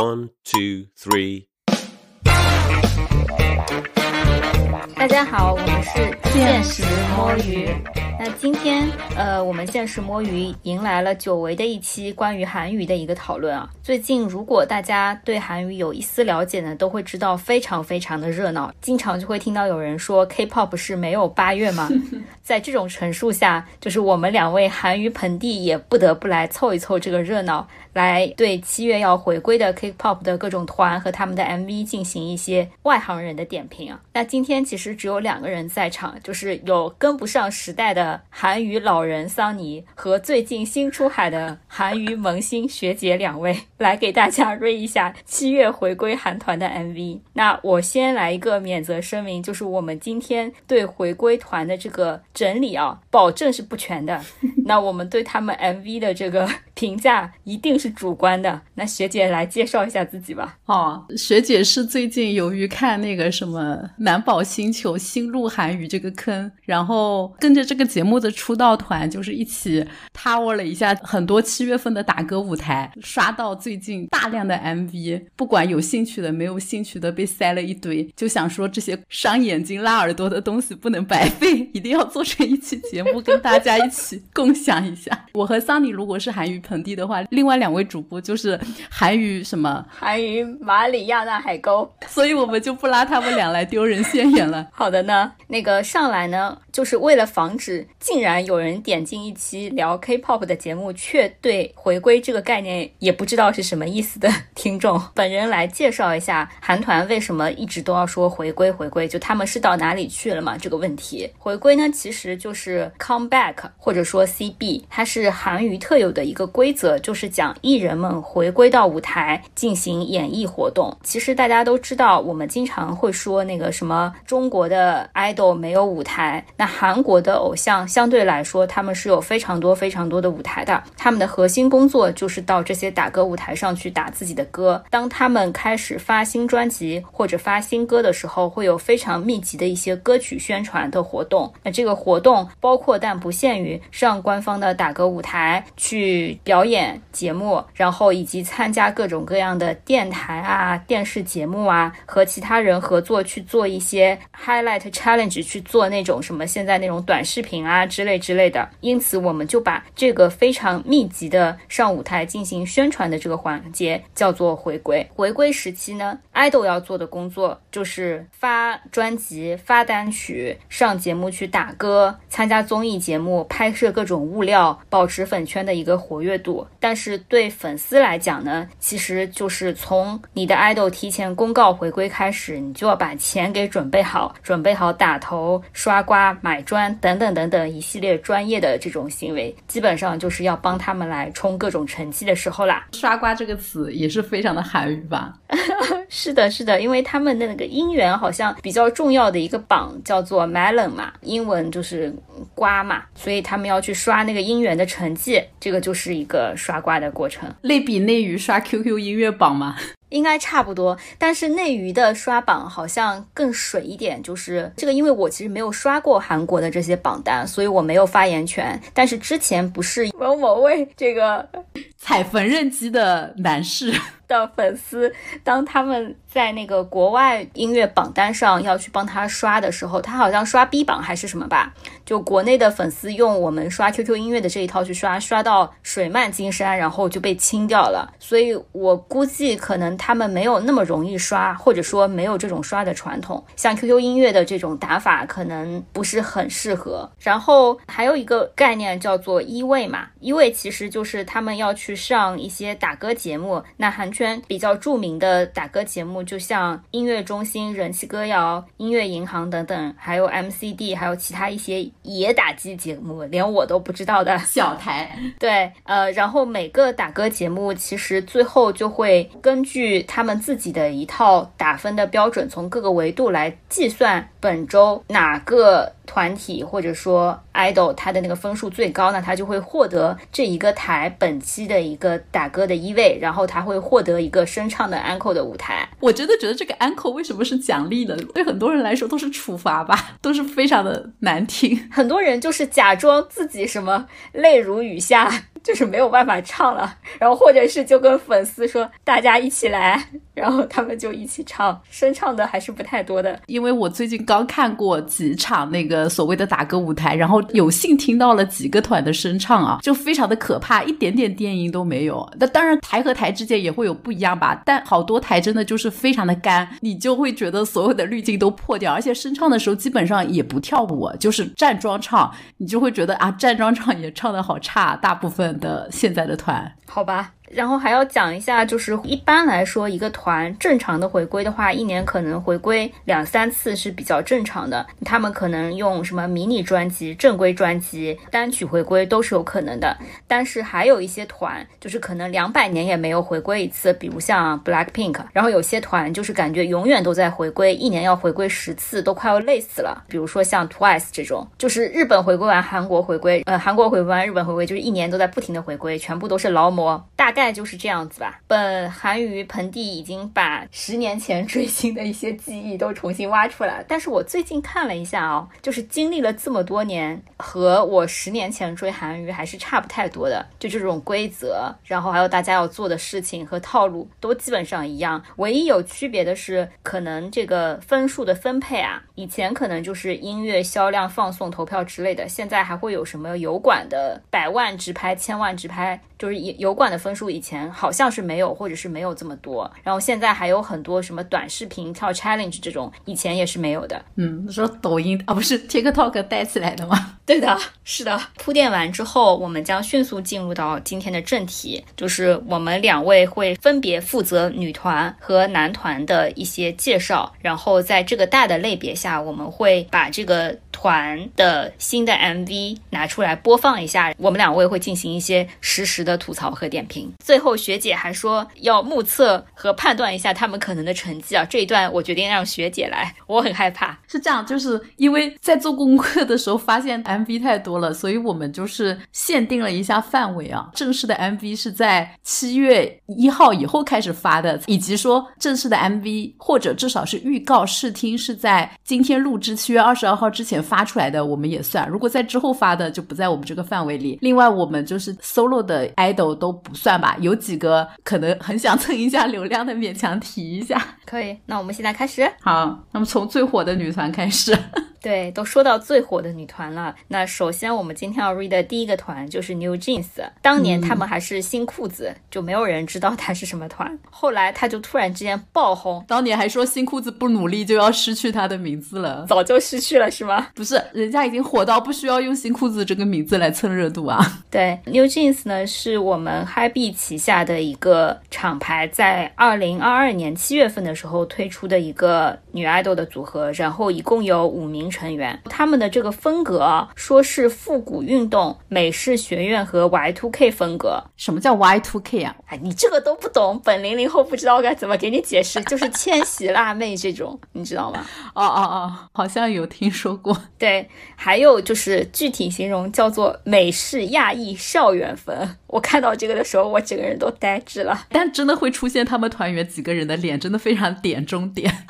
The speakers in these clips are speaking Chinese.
One, two, three. 大家好，我们是现实摸鱼。那今天，呃，我们现实摸鱼迎来了久违的一期关于韩语的一个讨论啊。最近，如果大家对韩语有一丝了解呢，都会知道非常非常的热闹，经常就会听到有人说 K-pop 是没有八月吗？在这种陈述下，就是我们两位韩语盆地也不得不来凑一凑这个热闹。来对七月要回归的 K-pop 的各种团和他们的 MV 进行一些外行人的点评啊。那今天其实只有两个人在场，就是有跟不上时代的韩语老人桑尼和最近新出海的韩语萌新学姐两位，来给大家瑞一下七月回归韩团的 MV。那我先来一个免责声明，就是我们今天对回归团的这个整理啊，保证是不全的。那我们对他们 MV 的这个评价一定。是主观的，那学姐来介绍一下自己吧。哦，学姐是最近由于看那个什么《南宝星球》新入韩语这个坑，然后跟着这个节目的出道团，就是一起 tour 了一下很多七月份的打歌舞台，刷到最近大量的 MV，不管有兴趣的没有兴趣的被塞了一堆，就想说这些伤眼睛拉耳朵的东西不能白费，一定要做成一期节目跟大家一起共享一下。我和桑尼如果是韩语盆地的话，另外两。位主播就是韩语什么韩语马里亚纳海沟，所以我们就不拉他们俩来丢人现眼了。好的呢，那个上来呢，就是为了防止竟然有人点进一期聊 K-pop 的节目，却对回归这个概念也不知道是什么意思的 听众，本人来介绍一下韩团为什么一直都要说回归回归，就他们是到哪里去了嘛？这个问题，回归呢其实就是 come back 或者说 CB，它是韩语特有的一个规则，就是讲。艺人们回归到舞台进行演艺活动。其实大家都知道，我们经常会说那个什么中国的 idol 没有舞台，那韩国的偶像相对来说他们是有非常多非常多的舞台的。他们的核心工作就是到这些打歌舞台上去打自己的歌。当他们开始发新专辑或者发新歌的时候，会有非常密集的一些歌曲宣传的活动。那这个活动包括但不限于上官方的打歌舞台去表演节目。然后以及参加各种各样的电台啊、电视节目啊，和其他人合作去做一些 highlight challenge，去做那种什么现在那种短视频啊之类之类的。因此，我们就把这个非常密集的上舞台进行宣传的这个环节叫做回归。回归时期呢，idol 要做的工作就是发专辑、发单曲、上节目去打歌、参加综艺节目、拍摄各种物料，保持粉圈的一个活跃度。但是对对粉丝来讲呢，其实就是从你的 idol 提前公告回归开始，你就要把钱给准备好，准备好打头、刷瓜、买砖等等等等一系列专业的这种行为，基本上就是要帮他们来冲各种成绩的时候啦。刷瓜这个词也是非常的韩语吧？是的，是的，因为他们的那个音源好像比较重要的一个榜叫做 melon 嘛，英文就是瓜嘛，所以他们要去刷那个音源的成绩，这个就是一个刷瓜的过程。类比内娱刷 QQ 音乐榜吗？应该差不多，但是内娱的刷榜好像更水一点。就是这个，因为我其实没有刷过韩国的这些榜单，所以我没有发言权。但是之前不是某某位这个踩缝纫机的男士。的粉丝，当他们在那个国外音乐榜单上要去帮他刷的时候，他好像刷 B 榜还是什么吧？就国内的粉丝用我们刷 QQ 音乐的这一套去刷，刷到水漫金山，然后就被清掉了。所以我估计可能他们没有那么容易刷，或者说没有这种刷的传统。像 QQ 音乐的这种打法可能不是很适合。然后还有一个概念叫做一位嘛，一位其实就是他们要去上一些打歌节目，那韩剧。圈比较著名的打歌节目，就像音乐中心、人气歌谣、音乐银行等等，还有 MCD，还有其他一些野打击节目，连我都不知道的小台。对，呃，然后每个打歌节目其实最后就会根据他们自己的一套打分的标准，从各个维度来计算本周哪个。团体或者说 idol，他的那个分数最高呢，他就会获得这一个台本期的一个打歌的一位，然后他会获得一个声唱的 uncle 的舞台。我真的觉得这个 uncle 为什么是奖励呢？对很多人来说都是处罚吧，都是非常的难听。很多人就是假装自己什么泪如雨下。就是没有办法唱了，然后或者是就跟粉丝说大家一起来，然后他们就一起唱，声唱的还是不太多的。因为我最近刚看过几场那个所谓的打歌舞台，然后有幸听到了几个团的声唱啊，就非常的可怕，一点点电音都没有。那当然台和台之间也会有不一样吧，但好多台真的就是非常的干，你就会觉得所有的滤镜都破掉，而且声唱的时候基本上也不跳舞，就是站桩唱，你就会觉得啊站桩唱也唱的好差，大部分。的现在的团，好吧。然后还要讲一下，就是一般来说，一个团正常的回归的话，一年可能回归两三次是比较正常的。他们可能用什么迷你专辑、正规专辑、单曲回归都是有可能的。但是还有一些团，就是可能两百年也没有回归一次，比如像 Black Pink。然后有些团就是感觉永远都在回归，一年要回归十次，都快要累死了。比如说像 Twice 这种，就是日本回归完韩国回归，呃，韩国回归完日本回归，就是一年都在不停的回归，全部都是劳模，大概。概就是这样子吧。本韩娱盆地已经把十年前追星的一些记忆都重新挖出来，但是我最近看了一下哦，就是经历了这么多年，和我十年前追韩娱还是差不太多的。就这种规则，然后还有大家要做的事情和套路都基本上一样，唯一有区别的是，可能这个分数的分配啊，以前可能就是音乐销量、放送、投票之类的，现在还会有什么油管的百万直拍、千万直拍，就是油管的分数。以前好像是没有，或者是没有这么多，然后现在还有很多什么短视频跳 challenge 这种，以前也是没有的。嗯，说抖音啊，不是 TikTok 带起来的吗？对的，是的。铺垫完之后，我们将迅速进入到今天的正题，就是我们两位会分别负责女团和男团的一些介绍，然后在这个大的类别下，我们会把这个团的新的 MV 拿出来播放一下，我们两位会进行一些实时的吐槽和点评。最后，学姐还说要目测和判断一下他们可能的成绩啊。这一段我决定让学姐来，我很害怕。是这样，就是因为在做功课的时候发现 MV 太多了，所以我们就是限定了一下范围啊。正式的 MV 是在七月一号以后开始发的，以及说正式的 MV 或者至少是预告试听是在今天录制七月二十二号之前发出来的，我们也算。如果在之后发的，就不在我们这个范围里。另外，我们就是 solo 的 idol 都不算吧。有几个可能很想蹭一下流量的，勉强提一下。可以，那我们现在开始。好，那么从最火的女团开始。对，都说到最火的女团了。那首先我们今天要 read 的第一个团就是 New Jeans。当年他们还是新裤子，就没有人知道他是什么团。后来他就突然之间爆红。当年还说新裤子不努力就要失去他的名字了，早就失去了是吗？不是，人家已经火到不需要用新裤子这个名字来蹭热度啊。对，New Jeans 呢是我们 HiB 旗下的一个厂牌，在二零二二年七月份的时候推出的一个女爱豆的组合，然后一共有五名。成员他们的这个风格说是复古运动、美式学院和 Y two K 风格。什么叫 Y two K 啊？哎，你这个都不懂，本零零后不知道该怎么给你解释，就是千禧辣妹这种，你知道吗？哦哦哦，好像有听说过。对，还有就是具体形容叫做美式亚裔校园风。我看到这个的时候，我整个人都呆滞了。但真的会出现他们团员几个人的脸，真的非常点中点。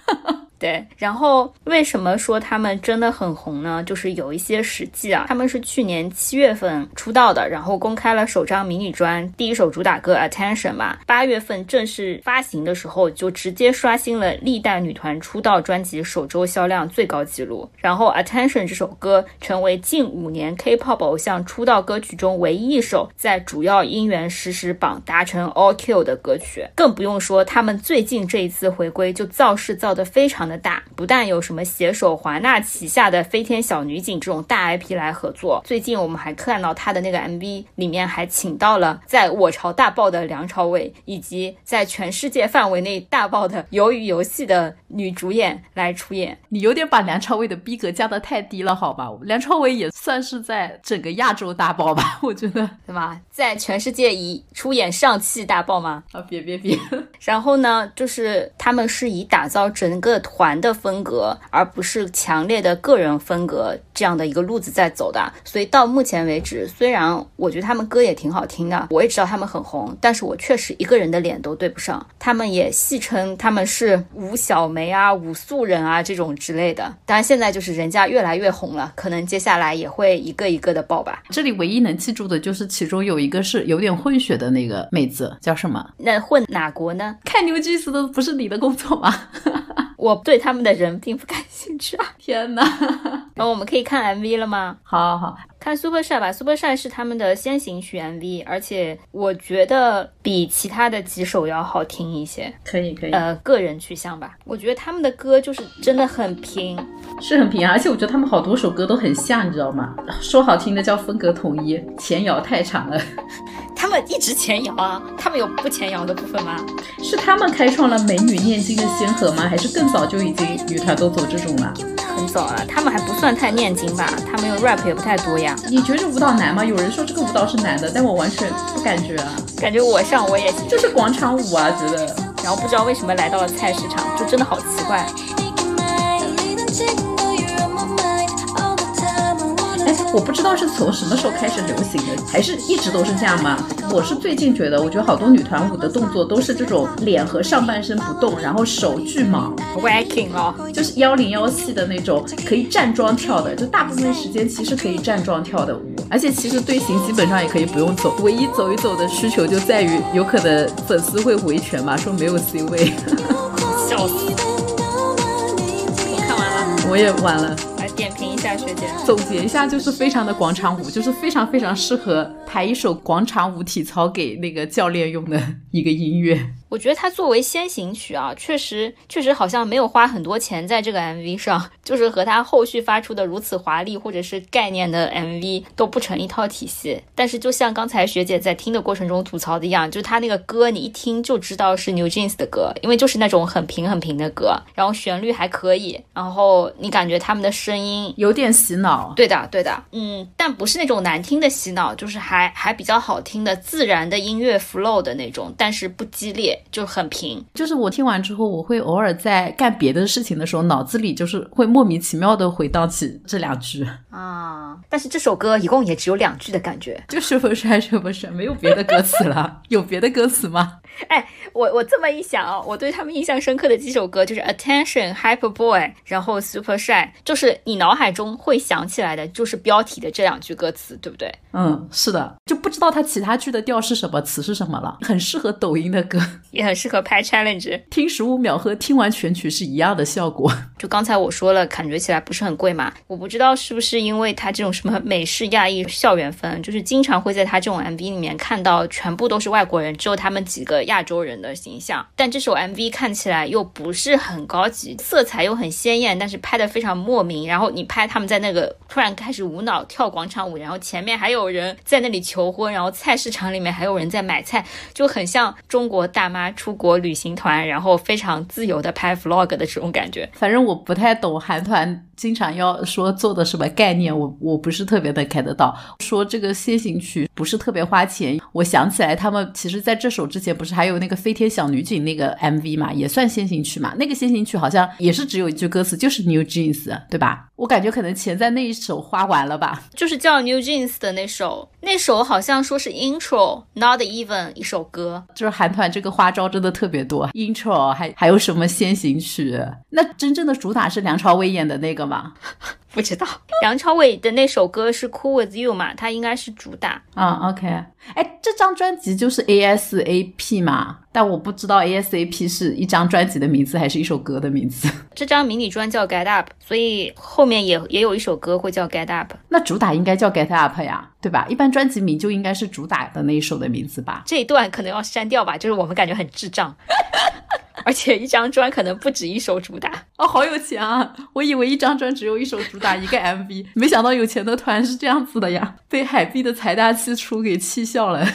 对，然后为什么说他们真的很红呢？就是有一些实际啊，他们是去年七月份出道的，然后公开了首张迷你专，第一首主打歌 Attention 嘛，八月份正式发行的时候就直接刷新了历代女团出道专辑首周销量最高纪录。然后 Attention 这首歌成为近五年 K-pop 偶像出道歌曲中唯一一首在主要音源实时榜达成 All Kill 的歌曲，更不用说他们最近这一次回归就造势造得非常。的大不但有什么携手华纳旗下的飞天小女警这种大 IP 来合作，最近我们还看到他的那个 MV 里面还请到了在我朝大爆的梁朝伟，以及在全世界范围内大爆的鱿鱼游戏的女主演来出演。你有点把梁朝伟的逼格降得太低了，好吧？梁朝伟也算是在整个亚洲大爆吧？我觉得，对吧？在全世界以出演上汽大爆吗？啊，别别别！然后呢，就是他们是以打造整个团。团的风格，而不是强烈的个人风格这样的一个路子在走的。所以到目前为止，虽然我觉得他们歌也挺好听的，我也知道他们很红，但是我确实一个人的脸都对不上。他们也戏称他们是吴小梅啊、吴素人啊这种之类的。当然现在就是人家越来越红了，可能接下来也会一个一个的爆吧。这里唯一能记住的就是其中有一个是有点混血的那个妹子，叫什么？那混哪国呢？看牛 Jeans 的不是你的工作吗？我对他们的人并不感兴趣啊！天哪！然 后我们可以看 MV 了吗？好好好。看 Super Shy 吧 Super Shy 是他们的先行曲 MV，而且我觉得比其他的几首要好听一些。可以可以，呃，个人取向吧。我觉得他们的歌就是真的很平，是很平，而且我觉得他们好多首歌都很像，你知道吗？说好听的叫风格统一，前摇太长了。他们一直前摇啊，他们有不前摇的部分吗？是他们开创了美女念经的先河吗？还是更早就已经女团都走这种了？很早了，他们还不算太念经吧？他们用 rap 也不太多呀。你觉得舞蹈难吗？有人说这个舞蹈是难的，但我完全不感觉啊。感觉我上我也就是广场舞啊，觉得。然后不知道为什么来到了菜市场，就真的好奇怪。我不知道是从什么时候开始流行的，还是一直都是这样吗？我是最近觉得，我觉得好多女团舞的动作都是这种脸和上半身不动，然后手巨忙，waking 哦，就是幺零幺系的那种，可以站桩跳的，就大部分时间其实可以站桩跳的舞，而且其实队形基本上也可以不用走，唯一走一走的需求就在于有可能粉丝会维权嘛，说没有 C 位，笑死，我看完了，我也完了。点评一下学姐，总结一下就是非常的广场舞，就是非常非常适合排一首广场舞体操给那个教练用的一个音乐。我觉得它作为先行曲啊，确实确实好像没有花很多钱在这个 MV 上，就是和它后续发出的如此华丽或者是概念的 MV 都不成一套体系。但是就像刚才学姐在听的过程中吐槽的一样，就是它那个歌你一听就知道是 New Jeans 的歌，因为就是那种很平很平的歌，然后旋律还可以，然后你感觉他们的声音有点洗脑。对的，对的，嗯，但不是那种难听的洗脑，就是还还比较好听的自然的音乐 flow 的那种，但是不激烈。就很平，就是我听完之后，我会偶尔在干别的事情的时候，脑子里就是会莫名其妙的回荡起这两句啊。但是这首歌一共也只有两句的感觉，就是不是还是不是没有别的歌词了？有别的歌词吗？哎，我我这么一想啊，我对他们印象深刻的几首歌就是 Attention Hyper Boy，然后 Super Shy，就是你脑海中会想起来的，就是标题的这两句歌词，对不对？嗯，是的，就不知道他其他句的调是什么，词是什么了。很适合抖音的歌，也很适合拍 challenge，听十五秒和听完全曲是一样的效果。就刚才我说了，感觉起来不是很贵嘛。我不知道是不是因为他这种什么美式亚裔校园风，就是经常会在他这种 MV 里面看到全部都是外国人，只有他们几个。亚洲人的形象，但这首 MV 看起来又不是很高级，色彩又很鲜艳，但是拍的非常莫名。然后你拍他们在那个突然开始无脑跳广场舞，然后前面还有人在那里求婚，然后菜市场里面还有人在买菜，就很像中国大妈出国旅行团，然后非常自由的拍 vlog 的这种感觉。反正我不太懂韩团经常要说做的什么概念，我我不是特别的 get 到。说这个先行曲不是特别花钱，我想起来他们其实在这首之前不是还有。有那个飞天小女警那个 MV 嘛，也算先行曲嘛。那个先行曲好像也是只有一句歌词，就是 New Jeans，对吧？我感觉可能钱在那一首花完了吧。就是叫 New Jeans 的那首，那首好像说是 Intro，Not Even 一首歌。就是韩团这个花招真的特别多，Intro 还还有什么先行曲？那真正的主打是梁朝伟演的那个吗？不知道 梁朝伟的那首歌是 Cool with You 嘛？他应该是主打啊。OK，哎，这张专辑就是 ASAP 嘛？但我不知道 ASAP 是一张专辑的名字还是一首歌的名字。这张迷你专叫 Get Up，所以后面也也有一首歌会叫 Get Up。那主打应该叫 Get Up 呀，对吧？一般专辑名就应该是主打的那一首的名字吧？这一段可能要删掉吧，就是我们感觉很智障。而且一张专可能不止一首主打哦，好有钱啊！我以为一张专只有一首主打一个 MV，没想到有钱的团是这样子的呀，被海碧的财大气粗给气笑了。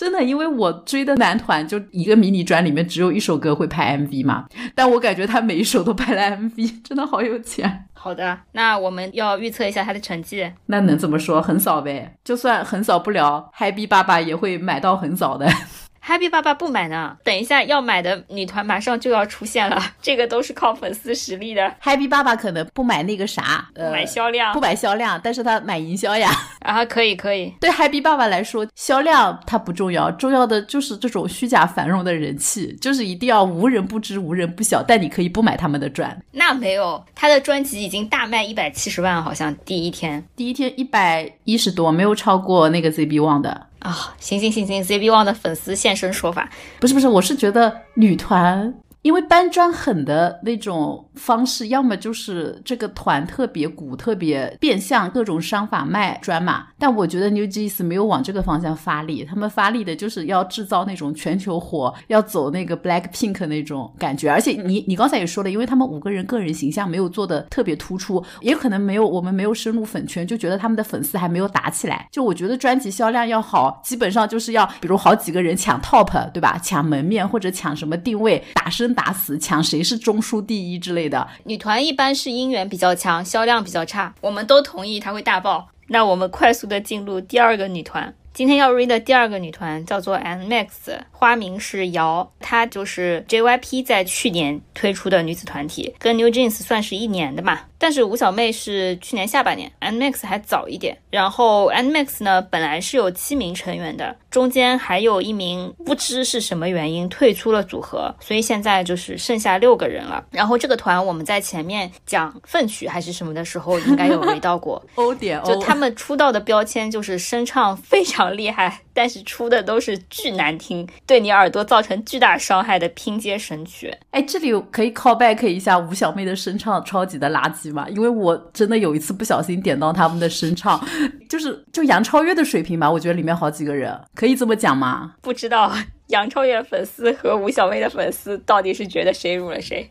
真的，因为我追的男团就一个迷你专里面只有一首歌会拍 MV 嘛，但我感觉他每一首都拍了 MV，真的好有钱。好的，那我们要预测一下他的成绩，那能怎么说？横扫呗，就算横扫不了，嗨币爸爸也会买到横扫的。Happy 爸爸不买呢，等一下要买的女团马上就要出现了，这个都是靠粉丝实力的。Happy 爸爸可能不买那个啥，呃，买销量不买销量，但是他买营销呀。啊，可以可以，对 Happy 爸爸来说，销量它不重要，重要的就是这种虚假繁荣的人气，就是一定要无人不知、无人不晓。但你可以不买他们的专，那没有，他的专辑已经大卖一百七十万，好像第一天第一天一百一十多，没有超过那个 ZB One 的。啊、行行行行，ZB One 的粉丝现身说法，不是不是，我是觉得女团因为搬砖狠的那种方式，要么就是这个团特别鼓、特别变相各种商法卖砖嘛。但我觉得 New Jeans 没有往这个方向发力，他们发力的就是要制造那种全球火，要走那个 Black Pink 那种感觉。而且你你刚才也说了，因为他们五个人个人形象没有做的特别突出，也可能没有我们没有深入粉圈，就觉得他们的粉丝还没有打起来。就我觉得专辑销量要好，基本上就是要比如好几个人抢 top，对吧？抢门面或者抢什么定位，打打死抢谁是中枢第一之类的。女团一般是姻缘比较强，销量比较差，我们都同意它会大爆。那我们快速的进入第二个女团。今天要 read 的第二个女团叫做 NMAX，花名是瑶，她就是 JYP 在去年推出的女子团体，跟 New Jeans 算是一年的嘛。但是吴小妹是去年下半年，NMAX 还早一点。然后 NMAX 呢，本来是有七名成员的，中间还有一名不知是什么原因退出了组合，所以现在就是剩下六个人了。然后这个团我们在前面讲粪曲还是什么的时候，应该有提到过。欧点就他们出道的标签就是声唱非常厉害，但是出的都是巨难听，对你耳朵造成巨大伤害的拼接神曲。哎，这里可以 call back 一下吴小妹的声唱超级的垃圾吗？因为我真的有一次不小心点到他们的声唱，就是就杨超越的水平吧，我觉得里面好几个人可以这么讲吗？不知道 杨超越粉丝和吴小妹的粉丝到底是觉得谁辱了谁？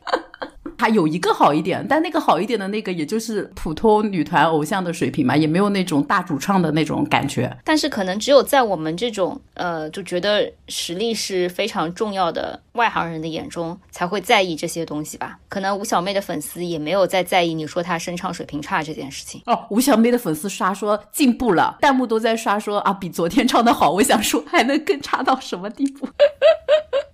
还有一个好一点，但那个好一点的那个也就是普通女团偶像的水平嘛，也没有那种大主唱的那种感觉。但是可能只有在我们这种呃就觉得实力是非常重要的外行人的眼中，才会在意这些东西吧。可能吴小妹的粉丝也没有在在意你说她声唱水平差这件事情。哦，吴小妹的粉丝刷说进步了，弹幕都在刷说啊比昨天唱的好。我想说还能更差到什么地步？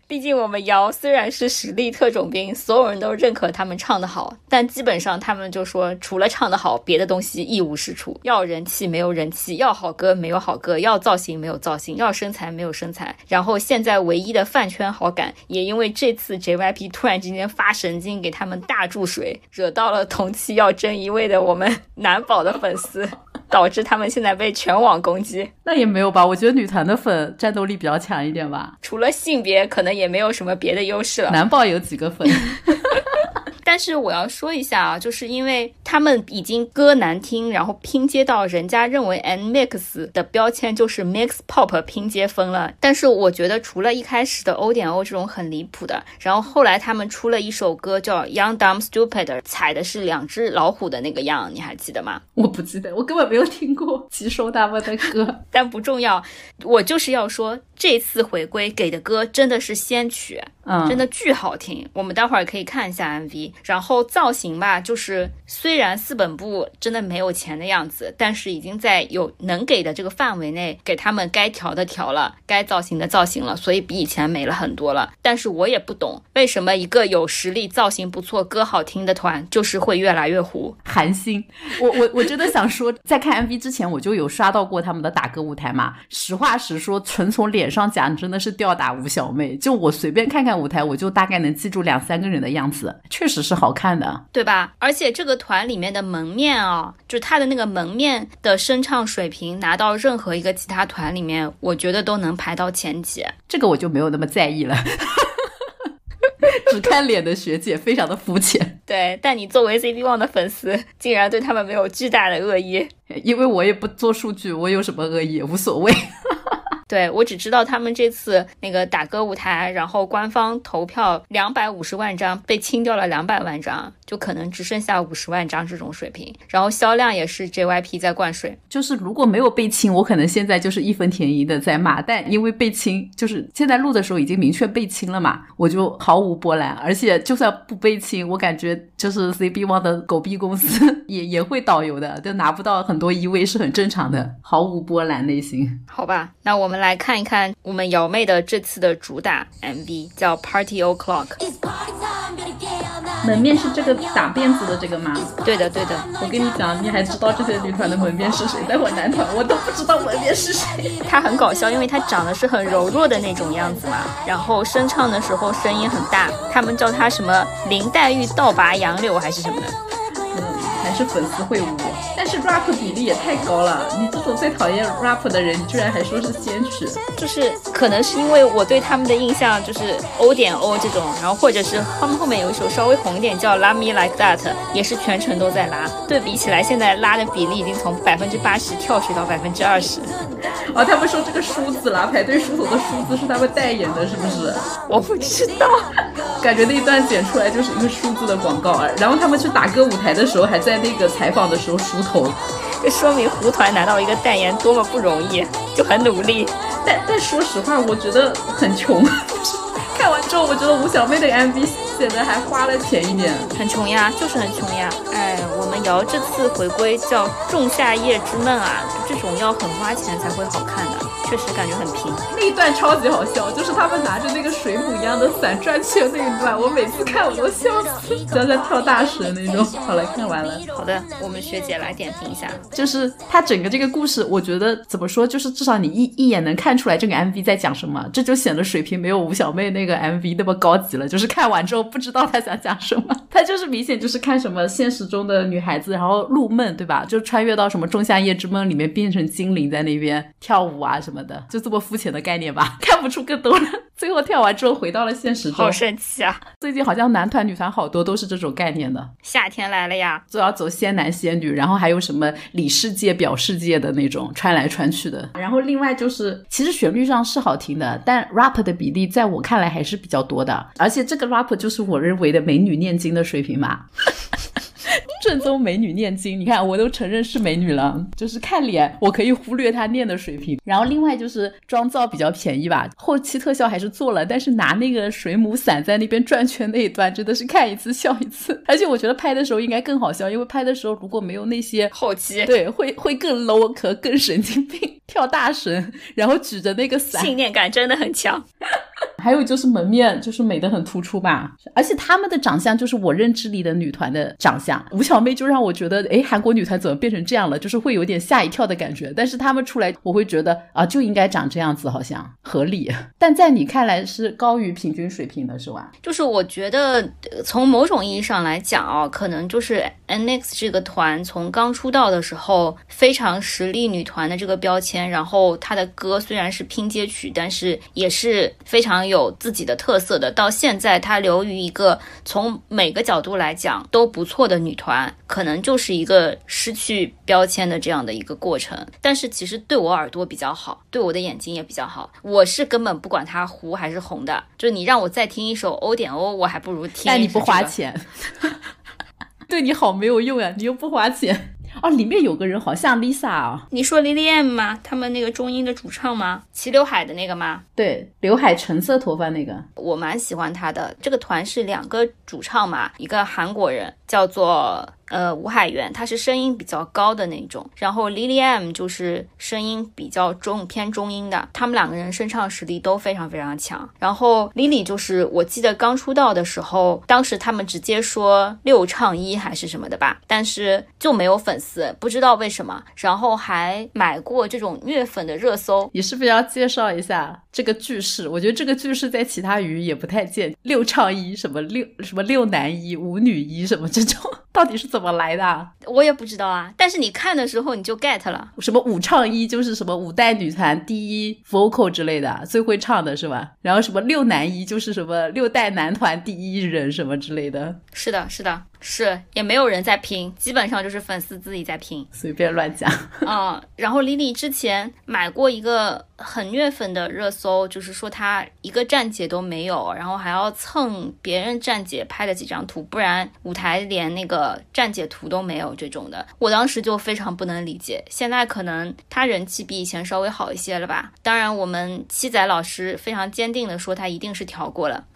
毕竟我们瑶虽然是实力特种兵，所有人都认可他们唱的好，但基本上他们就说除了唱的好，别的东西一无是处。要人气没有人气，要好歌没有好歌，要造型没有造型，要身材没有身材。然后现在唯一的饭圈好感，也因为这次 JYP 突然之间发神经给他们大注水，惹到了同期要争一位的我们 男宝的粉丝。导致他们现在被全网攻击，那也没有吧？我觉得女团的粉战斗力比较强一点吧。除了性别，可能也没有什么别的优势了。男宝有几个粉？但是我要说一下啊，就是因为他们已经歌难听，然后拼接到人家认为 NMIX 的标签就是 Mix Pop 拼接风了。但是我觉得除了一开始的 O 点 O 这种很离谱的，然后后来他们出了一首歌叫 Young Dumb Stupid，踩的是两只老虎的那个样，你还记得吗？我不记得，我根本没有听过极收他们的歌。但不重要，我就是要说这次回归给的歌真的是先曲，嗯，真的巨好听。我们待会儿可以看一下 MV。然后造型吧，就是虽然四本部真的没有钱的样子，但是已经在有能给的这个范围内，给他们该调的调了，该造型的造型了，所以比以前美了很多了。但是我也不懂为什么一个有实力、造型不错、歌好听的团，就是会越来越糊。寒心，我我我真的想说，在看 MV 之前，我就有刷到过他们的打歌舞台嘛。实话实说，纯从脸上讲，真的是吊打吴小妹。就我随便看看舞台，我就大概能记住两三个人的样子，确实是好看。的对吧？而且这个团里面的门面啊、哦，就他的那个门面的声唱水平，拿到任何一个其他团里面，我觉得都能排到前几。这个我就没有那么在意了。只看脸的学姐非常的肤浅。对，但你作为 ZB One 的粉丝，竟然对他们没有巨大的恶意，因为我也不做数据，我有什么恶意无所谓。对我只知道他们这次那个打歌舞台，然后官方投票两百五十万张被清掉了两百万张，就可能只剩下五十万张这种水平。然后销量也是 JYP 在灌水，就是如果没有被清，我可能现在就是义愤填膺的在骂。但因为被清，就是现在录的时候已经明确被清了嘛，我就毫无波澜。而且就算不被清，我感觉就是 CB One 的狗逼公司 也也会导游的，就拿不到很多一位是很正常的，毫无波澜内心。好吧，那我们。们来看一看我们瑶妹的这次的主打 MV，叫 Party O'clock。门面是这个打辫子的这个吗？对的，对的。我跟你讲，你还知道这些女团的门面是谁？待会男团我都不知道门面是谁。他很搞笑，因为他长得是很柔弱的那种样子嘛，然后声唱的时候声音很大，他们叫他什么林黛玉倒拔杨柳还是什么的。是粉丝会舞。但是 rap 比例也太高了，你这种最讨厌 rap 的人，居然还说是坚持，就是可能是因为我对他们的印象就是 O 点 O 这种，然后或者是他们后面有一首稍微红一点叫 Love Me Like That，也是全程都在拉，对比起来，现在拉的比例已经从百分之八十跳水到百分之二十。哦，他们说这个梳子啦，排队梳头的梳子是他们代言的，是不是？我不知道，感觉那一段剪出来就是一个梳子的广告，然后他们去打歌舞台的时候，还在那个采访的时候梳头，这说明胡团拿到一个代言多么不容易，就很努力。但但说实话，我觉得很穷。看完之后，我觉得吴小妹的 MV 显得还花了钱一点，很穷呀，就是很穷呀。哎，我们瑶这次回归叫《仲夏夜之梦》啊，这种要很花钱才会好看的。确实感觉很平，那一段超级好笑，就是他们拿着那个水母一样的伞转圈那一段，我每次看我都笑死，像在跳大神那种。好了，看完了。好的，我们学姐来点评一下，就是他整个这个故事，我觉得怎么说，就是至少你一一眼能看出来这个 MV 在讲什么，这就显得水平没有吴小妹那个 MV 那么高级了。就是看完之后不知道他想讲什么，他就是明显就是看什么现实中的女孩子，然后入梦，对吧？就穿越到什么仲夏夜之梦里面变成精灵在那边跳舞啊什么。的就这么肤浅的概念吧，看不出更多了。最后跳完之后回到了现实中，好神奇啊！最近好像男团女团好多都是这种概念的。夏天来了呀，就要走仙男仙女，然后还有什么里世界表世界的那种穿来穿去的。然后另外就是，其实旋律上是好听的，但 rap 的比例在我看来还是比较多的。而且这个 rap 就是我认为的美女念经的水平嘛。正宗美女念经，你看我都承认是美女了，就是看脸我可以忽略她念的水平。然后另外就是妆造比较便宜吧，后期特效还是做了，但是拿那个水母伞在那边转圈那一段真的是看一次笑一次。而且我觉得拍的时候应该更好笑，因为拍的时候如果没有那些后期，对，会会更 low 和更神经病，跳大神，然后举着那个伞，信念感真的很强。还有就是门面就是美的很突出吧，而且他们的长相就是我认知里的女团的长相。吴小妹就让我觉得，哎，韩国女团怎么变成这样了？就是会有点吓一跳的感觉。但是他们出来，我会觉得啊，就应该长这样子，好像合理。但在你看来是高于平均水平的是吧？就是我觉得从某种意义上来讲啊，可能就是 NX 这个团从刚出道的时候非常实力女团的这个标签，然后她的歌虽然是拼接曲，但是也是非常有自己的特色的。到现在，她流于一个从每个角度来讲都不错的女团。团可能就是一个失去标签的这样的一个过程，但是其实对我耳朵比较好，对我的眼睛也比较好。我是根本不管它糊还是红的，就你让我再听一首 O 点 O，我还不如听。但你不花钱，对你好没有用呀，你又不花钱。哦，里面有个人好像 Lisa 啊，你说 Lily M 吗？他们那个中音的主唱吗？齐刘海的那个吗？对，刘海橙色头发那个，我蛮喜欢他的。这个团是两个主唱嘛，一个韩国人叫做。呃，吴海源他是声音比较高的那种，然后 Lily M 就是声音比较中偏中音的，他们两个人声唱实力都非常非常强。然后 Lily 就是我记得刚出道的时候，当时他们直接说六唱一还是什么的吧，但是就没有粉丝，不知道为什么。然后还买过这种虐粉的热搜。你是不是要介绍一下这个句式？我觉得这个句式在其他语也不太见，六唱一什么六什么六男一五女一什么这种，到底是？怎么来的？我也不知道啊。但是你看的时候你就 get 了，什么五唱一就是什么五代女团第一 vocal 之类的，最会唱的是吧？然后什么六男一就是什么六代男团第一人什么之类的。是的，是的。是，也没有人在拼，基本上就是粉丝自己在拼，随便乱讲。嗯，然后李李之前买过一个很虐粉的热搜，就是说他一个站姐都没有，然后还要蹭别人站姐拍的几张图，不然舞台连那个站姐图都没有这种的。我当时就非常不能理解，现在可能他人气比以前稍微好一些了吧？当然，我们七仔老师非常坚定的说他一定是调过了。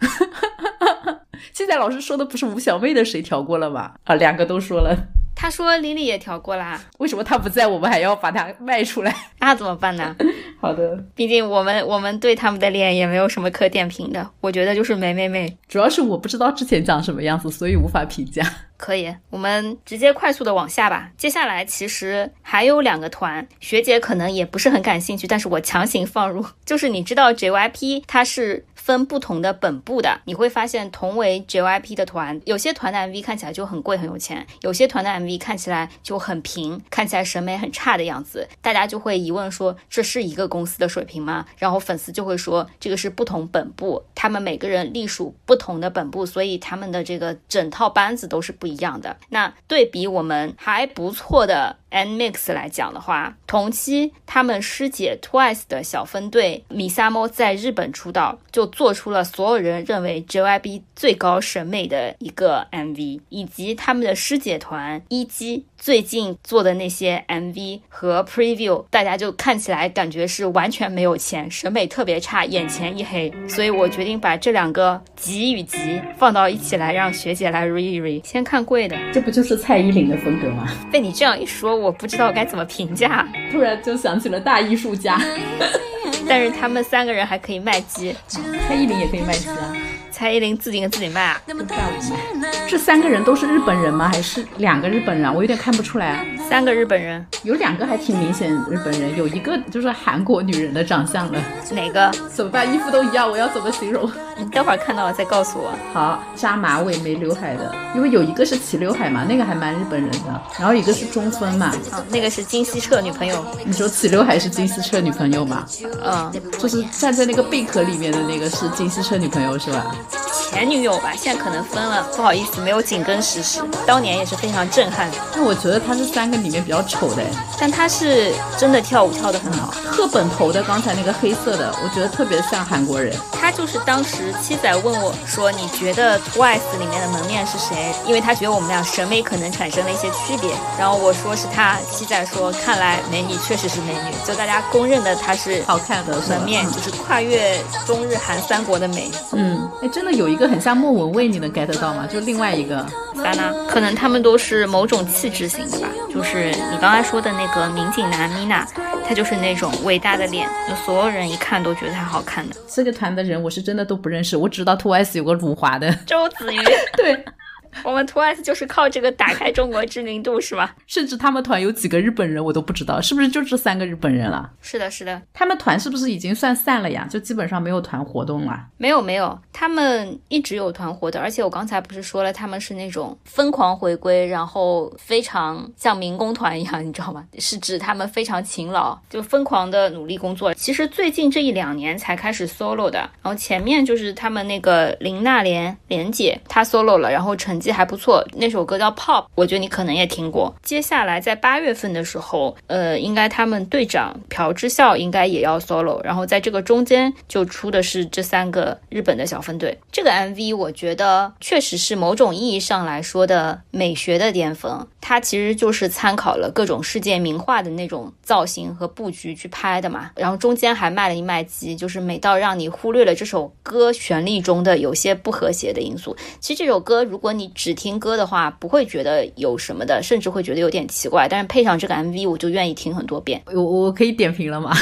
七仔老师说的不是吴小妹的谁调过了吗？啊，两个都说了。他说林里也调过啦，为什么他不在，我们还要把他卖出来？那怎么办呢？好的，毕竟我们我们对他们的脸也没有什么可点评的，我觉得就是美美美。主要是我不知道之前长什么样子，所以无法评价。可以，我们直接快速的往下吧。接下来其实还有两个团，学姐可能也不是很感兴趣，但是我强行放入，就是你知道 JYP 它是。分不同的本部的，你会发现同为 JYP 的团，有些团的 MV 看起来就很贵很有钱，有些团的 MV 看起来就很平，看起来审美很差的样子，大家就会疑问说这是一个公司的水平吗？然后粉丝就会说这个是不同本部，他们每个人隶属不同的本部，所以他们的这个整套班子都是不一样的。那对比我们还不错的。Nmix 来讲的话，同期他们师姐 Twice 的小分队米萨猫在日本出道，就做出了所有人认为 JYP 最高审美的一个 MV，以及他们的师姐团一基最近做的那些 MV 和 Preview，大家就看起来感觉是完全没有钱，审美特别差，眼前一黑。所以我决定把这两个集与集放到一起来，让学姐来 re re。先看贵的，这不就是蔡依林的风格吗？被你这样一说。我不知道该怎么评价，突然就想起了大艺术家，但是他们三个人还可以卖鸡，蔡依林也可以卖鸡啊。蔡依林自己跟自己卖啊？这三个人都是日本人吗？还是两个日本人？我有点看不出来啊。三个日本人，有两个还挺明显日本人，有一个就是韩国女人的长相了。哪个？怎么办？衣服都一样，我要怎么形容？你待会儿看到了再告诉我。好，扎马尾没刘海的，因为有一个是齐刘海嘛，那个还蛮日本人的。然后一个是中分嘛，啊，那个是金希澈女朋友。你说齐刘海是金希澈女朋友吗？嗯，就是站在那个贝壳里面的那个是金希澈女朋友是吧？前女友吧，现在可能分了，不好意思，没有紧跟实时事。当年也是非常震撼的。那我觉得他是三个里面比较丑的，但他是真的跳舞跳得很好。赫本头的刚才那个黑色的，我觉得特别像韩国人。他就是当时七仔问我说：“你觉得 TWICE 里面的门面是谁？”因为他觉得我们俩审美可能产生了一些区别。然后我说是他，七仔说：“看来美女确实是美女，就大家公认的她是好看的门面，就是跨越中日韩三国的美。”嗯，哎，真的有一个很像莫文蔚，你能 get 到吗？就另外一个。可能他们都是某种气质型的吧。就是你刚才说的那个民警男 Mina，他就是那种伟大的脸，就所有人一看都觉得他好看的。这个团的人我是真的都不认识，我只知道 TWICE 有个辱华的周子瑜。对。我们 TWICE 就是靠这个打开中国知名度，是吗？甚至他们团有几个日本人，我都不知道，是不是就这三个日本人了？是的，是的。他们团是不是已经算散了呀？就基本上没有团活动了？没有，没有，他们一直有团活的。而且我刚才不是说了，他们是那种疯狂回归，然后非常像民工团一样，你知道吗？是指他们非常勤劳，就疯狂的努力工作。其实最近这一两年才开始 solo 的，然后前面就是他们那个林娜莲莲姐她 solo 了，然后成。绩还不错，那首歌叫 Pop，我觉得你可能也听过。接下来在八月份的时候，呃，应该他们队长朴智孝应该也要 solo，然后在这个中间就出的是这三个日本的小分队。这个 MV 我觉得确实是某种意义上来说的美学的巅峰，它其实就是参考了各种世界名画的那种造型和布局去拍的嘛。然后中间还卖了一卖机，就是美到让你忽略了这首歌旋律中的有些不和谐的因素。其实这首歌如果你只听歌的话，不会觉得有什么的，甚至会觉得有点奇怪。但是配上这个 MV，我就愿意听很多遍。我我可以点评了吗？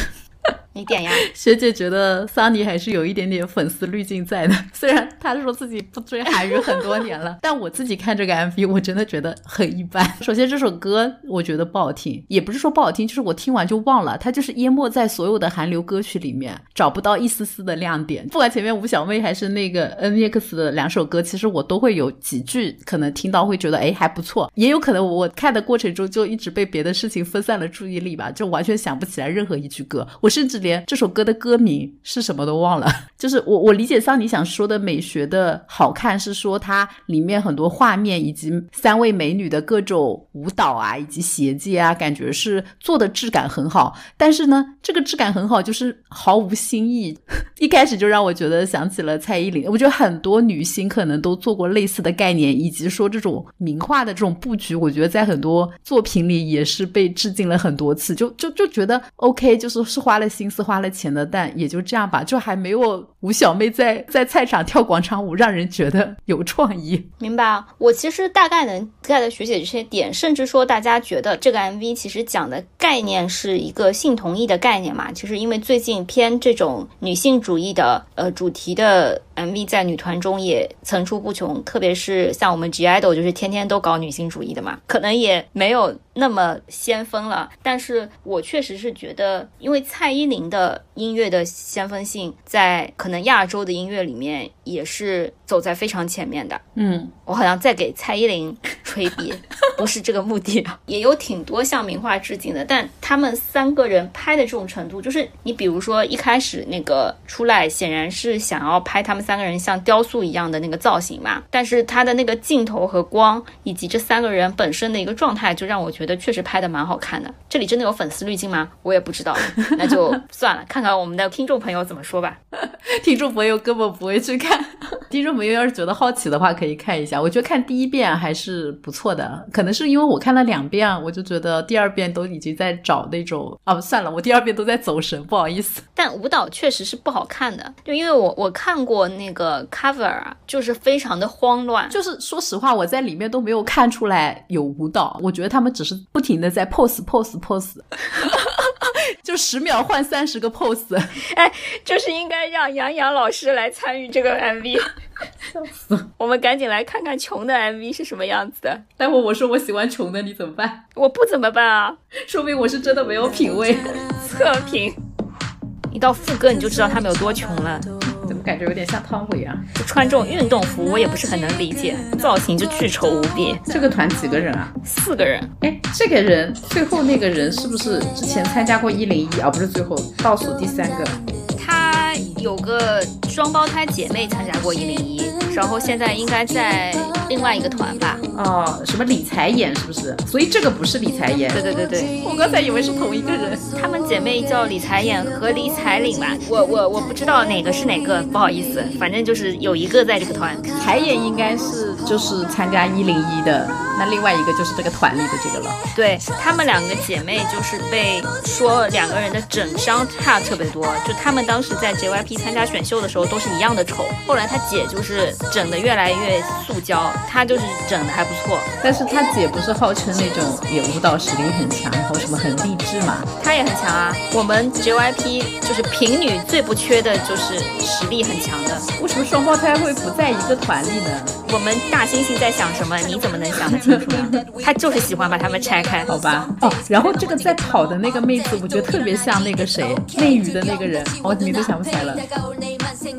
你点呀，学姐觉得桑尼还是有一点点粉丝滤镜在的。虽然他说自己不追韩娱很多年了，但我自己看这个 MV，我真的觉得很一般。首先这首歌我觉得不好听，也不是说不好听，就是我听完就忘了，它就是淹没在所有的韩流歌曲里面，找不到一丝丝的亮点。不管前面吴小妹还是那个 NEX 的两首歌，其实我都会有几句可能听到会觉得哎还不错，也有可能我看的过程中就一直被别的事情分散了注意力吧，就完全想不起来任何一句歌，我甚至连。这首歌的歌名是什么都忘了，就是我我理解上你想说的美学的好看，是说它里面很多画面以及三位美女的各种舞蹈啊，以及衔接啊，感觉是做的质感很好。但是呢，这个质感很好，就是毫无新意。一开始就让我觉得想起了蔡依林。我觉得很多女星可能都做过类似的概念，以及说这种名画的这种布局，我觉得在很多作品里也是被致敬了很多次。就就就觉得 OK，就是是花了心。心思花了钱的，但也就这样吧，就还没有吴小妹在在菜场跳广场舞让人觉得有创意。明白啊，我其实大概能 get 学姐这些点，甚至说大家觉得这个 MV 其实讲的概念是一个性同意的概念嘛？其实因为最近偏这种女性主义的呃主题的 MV 在女团中也层出不穷，特别是像我们 G IDOL 就是天天都搞女性主义的嘛，可能也没有那么先锋了。但是我确实是觉得，因为蔡依林的音乐的先锋性，在可能亚洲的音乐里面也是走在非常前面的。嗯，我好像在给蔡依林吹逼，不是这个目的。也有挺多向名画致敬的，但他们三个人拍的这种程度，就是你比如说一开始那个出来，显然是想要拍他们三个人像雕塑一样的那个造型嘛，但是他的那个镜头和光，以及这三个人本身的一个状态，就让我觉得确实拍的蛮好看的。这里真的有粉丝滤镜吗？我也不知道，那就算了，看看我们的听众朋友怎么说吧。听众朋友根本不会去看，听众朋友要是觉得好奇的话，可以看一下。我觉得看第一遍还是不错的，可能是因为我看了两遍，我就觉得第二遍都已经在找那种哦，算了，我第二遍都在走神，不好意思。但舞蹈确实是不好看的，就因为我我看过那个 cover 啊，就是非常的慌乱，就是说实话，我在里面都没有看出来有舞蹈，我觉得他们只是不停的在 pose pose pose，就十秒换三十个 pose，哎，就是应该让杨洋老师来参与这个 MV，笑死！我们赶紧来看看穷的 MV 是什么样子的。待会我说我喜欢穷的，你怎么办？我不怎么办啊，说明我是真的没有品味。测评，一到副歌你就知道他们有多穷了。感觉有点像汤姆一样？就穿这种运动服，我也不是很能理解，造型就巨丑无比。这个团几个人啊？四个人。哎，这个人最后那个人是不是之前参加过一零一啊？不是最后倒数第三个。她有个双胞胎姐妹参加过一零一，然后现在应该在另外一个团吧？哦，什么理财演是不是？所以这个不是理财演。对对对对，我刚才以为是同一个人。她们姐妹叫理财演和理财领吧？我我我不知道哪个是哪个，不好意思，反正就是有一个在这个团。财演应该是就是参加一零一的，那另外一个就是这个团里的这个了。对她们两个姐妹就是被说两个人的整伤差特别多，就她们当时在 JYP 参加选秀的时候都是一样的丑，后来她姐就是整的越来越塑胶，她就是整的还不错。但是她姐不是号称那种也舞蹈实力很强，然后什么很励志嘛？她也很强啊。我们 JYP 就是平女最不缺的就是实力很强的。为什么双胞胎会不在一个团里呢？我们大猩猩在想什么？你怎么能想得清楚呢？他就是喜欢把他们拆开。好吧。哦，然后这个在跑的那个妹子，我觉得特别像那个谁，内娱的那个人，我名字想不起来了。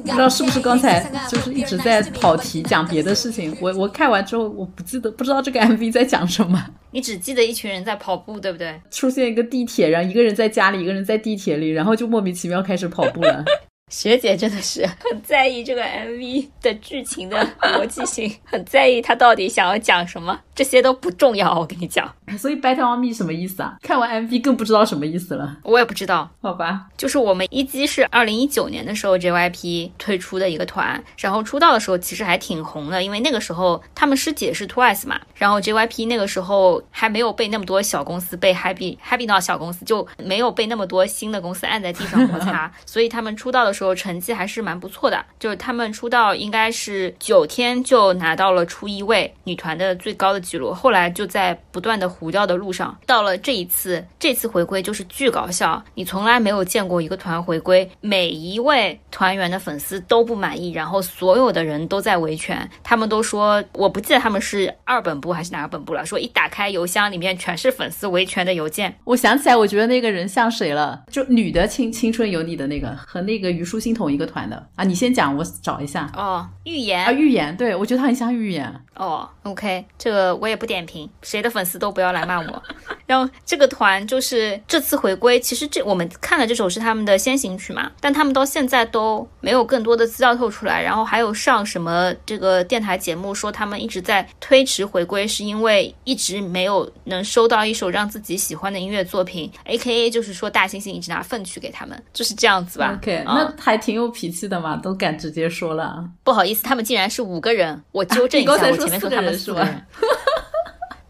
不知道是不是刚才就是一直在跑题讲别的事情？我我看完之后我不记得，不知道这个 MV 在讲什么。你只记得一群人在跑步，对不对？出现一个地铁，然后一个人在家里，一个人在地铁里，然后就莫名其妙开始跑步了。学姐真的是很在意这个 MV 的剧情的逻辑性，很在意他到底想要讲什么，这些都不重要。我跟你讲，所以 Battle on Me 什么意思啊？看完 MV 更不知道什么意思了。我也不知道，好吧。就是我们一基是二零一九年的时候 JYP 推出的一个团，然后出道的时候其实还挺红的，因为那个时候他们师姐是 Twice 嘛，然后 JYP 那个时候还没有被那么多小公司被 Happy Happy 到小公司就没有被那么多新的公司按在地上摩擦，所以他们出道的时候成绩还是蛮不错的，就是他们出道应该是九天就拿到了初一位，女团的最高的记录。后来就在不断的糊掉的路上，到了这一次，这次回归就是巨搞笑，你从来没有见过一个团回归，每一位团员的粉丝都不满意，然后所有的人都在维权，他们都说，我不记得他们是二本部还是哪个本部了，说一打开邮箱里面全是粉丝维权的邮件。我想起来，我觉得那个人像谁了？就女的青青春有你的那个，和那个虞书欣同一个团的啊。你先讲，我找一下。哦，预言啊，预言，对我觉得他很像预言。哦，OK，这个我也不点评，谁的粉丝都不要来骂我。然后这个团就是这次回归，其实这我们看的这首是他们的先行曲嘛，但他们到现在都没有更多的资料透出来。然后还有上什么这个电台节目说他们一直在推迟回归，是因为一直没有能收到一首让自己喜欢的音乐作品，A.K.A 就是说大猩猩一直拿粪去给他们，就是这样子吧。OK，、啊那还挺有脾气的嘛，都敢直接说了。不好意思，他们竟然是五个人，我纠正一下，你刚才我前面说他们人是吧四个人。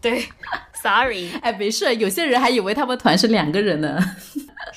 对，sorry，哎，没事，有些人还以为他们团是两个人呢。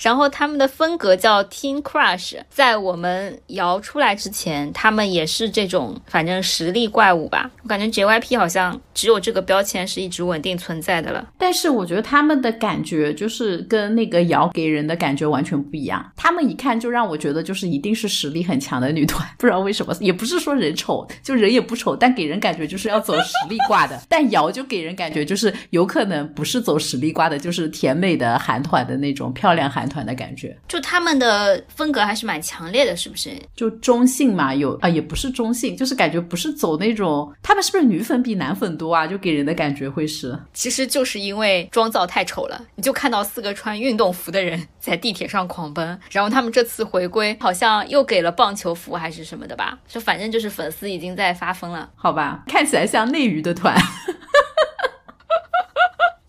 然后他们的风格叫 Teen Crush，在我们瑶出来之前，他们也是这种，反正实力怪物吧。我感觉 JYP 好像只有这个标签是一直稳定存在的了。但是我觉得他们的感觉就是跟那个瑶给人的感觉完全不一样。他们一看就让我觉得就是一定是实力很强的女团，不知道为什么，也不是说人丑，就人也不丑，但给人感觉就是要走实力挂的。但瑶就给人感觉就是有可能不是走实力挂的，就是甜美的韩团的那种漂亮韩团的感觉。就他们的风格还是蛮强烈的，是不是？就中性嘛，有啊，也不是中性，就是感觉不是走那种，他们是不是女粉比男粉多啊？就给人的感觉会是，其实就是因为妆造太丑了，你就看到四个穿运动服的人在地铁上狂奔，然后他们这次回归好像又给了棒球服还是什么的吧？就反正就是粉丝已经在发疯了，好吧？看起来像内娱的团。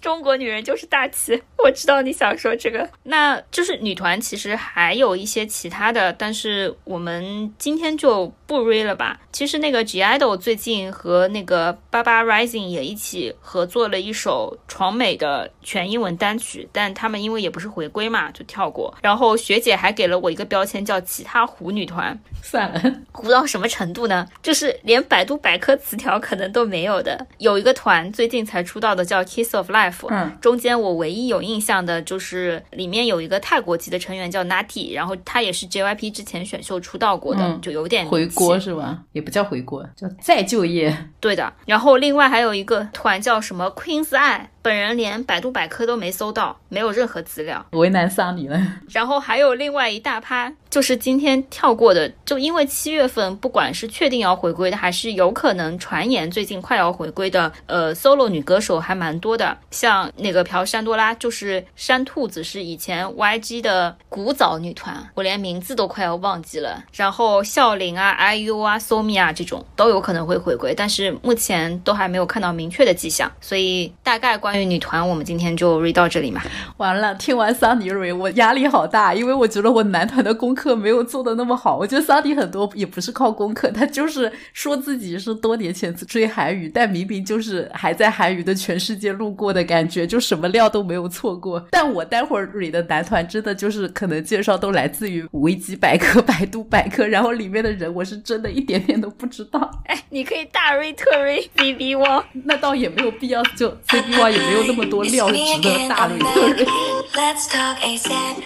中国女人就是大气，我知道你想说这个，那就是女团其实还有一些其他的，但是我们今天就不 re 了吧。其实那个 G IDOL 最近和那个 Baba Rising 也一起合作了一首闯美的全英文单曲，但他们因为也不是回归嘛，就跳过。然后学姐还给了我一个标签叫其他糊女团，算了，糊到什么程度呢？就是连百度百科词条可能都没有的。有一个团最近才出道的叫 Kiss of Life。嗯，中间我唯一有印象的就是里面有一个泰国籍的成员叫 Natty，然后他也是 JYP 之前选秀出道过的，就有点回国是吧？也不叫回国，叫再就业。对的。然后另外还有一个团叫什么 Queen's Eye。本人连百度百科都没搜到，没有任何资料，为难桑尼了。然后还有另外一大趴，就是今天跳过的，就因为七月份不管是确定要回归的，还是有可能传言最近快要回归的，呃，solo 女歌手还蛮多的。像那个朴山多拉，就是山兔子，是以前 YG 的古早女团，我连名字都快要忘记了。然后孝琳啊、IU 啊、SoMi 啊这种都有可能会回归，但是目前都还没有看到明确的迹象，所以大概关。关于女团，我们今天就 read 到这里嘛。完了，听完桑尼 read，我压力好大，因为我觉得我男团的功课没有做的那么好。我觉得桑尼很多也不是靠功课，他就是说自己是多年前追韩语，但明明就是还在韩语的全世界路过的感觉，就什么料都没有错过。但我待会儿 read 的男团真的就是可能介绍都来自于维基百科、百度百科，然后里面的人我是真的一点点都不知道。哎，你可以大 read 特 read C B 汪，那倒也没有必要，就 C B 汪也。没有那么多料值得大陆的人。Let's talk ASAP.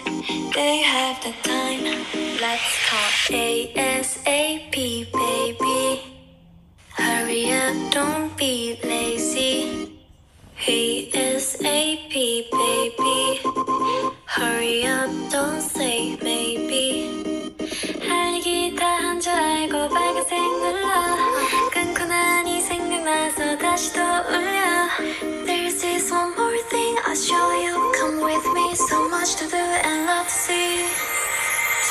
Do you have the time? Let's talk ASAP, baby. Hurry up, don't be lazy. ASAP, baby. Hurry up, don't say maybe. 할 얘기 다한줄 알고 빨간색 눌러 끊고 나니 생각나서 다시 또 울려 show you. Come with me, so much to do and love to see.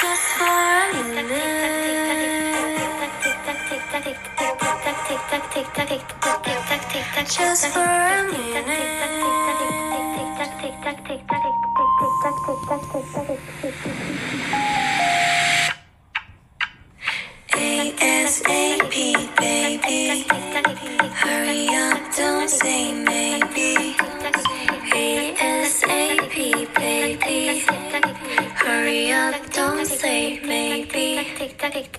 Just for a minute. Just for a minute. ASAP, baby. correct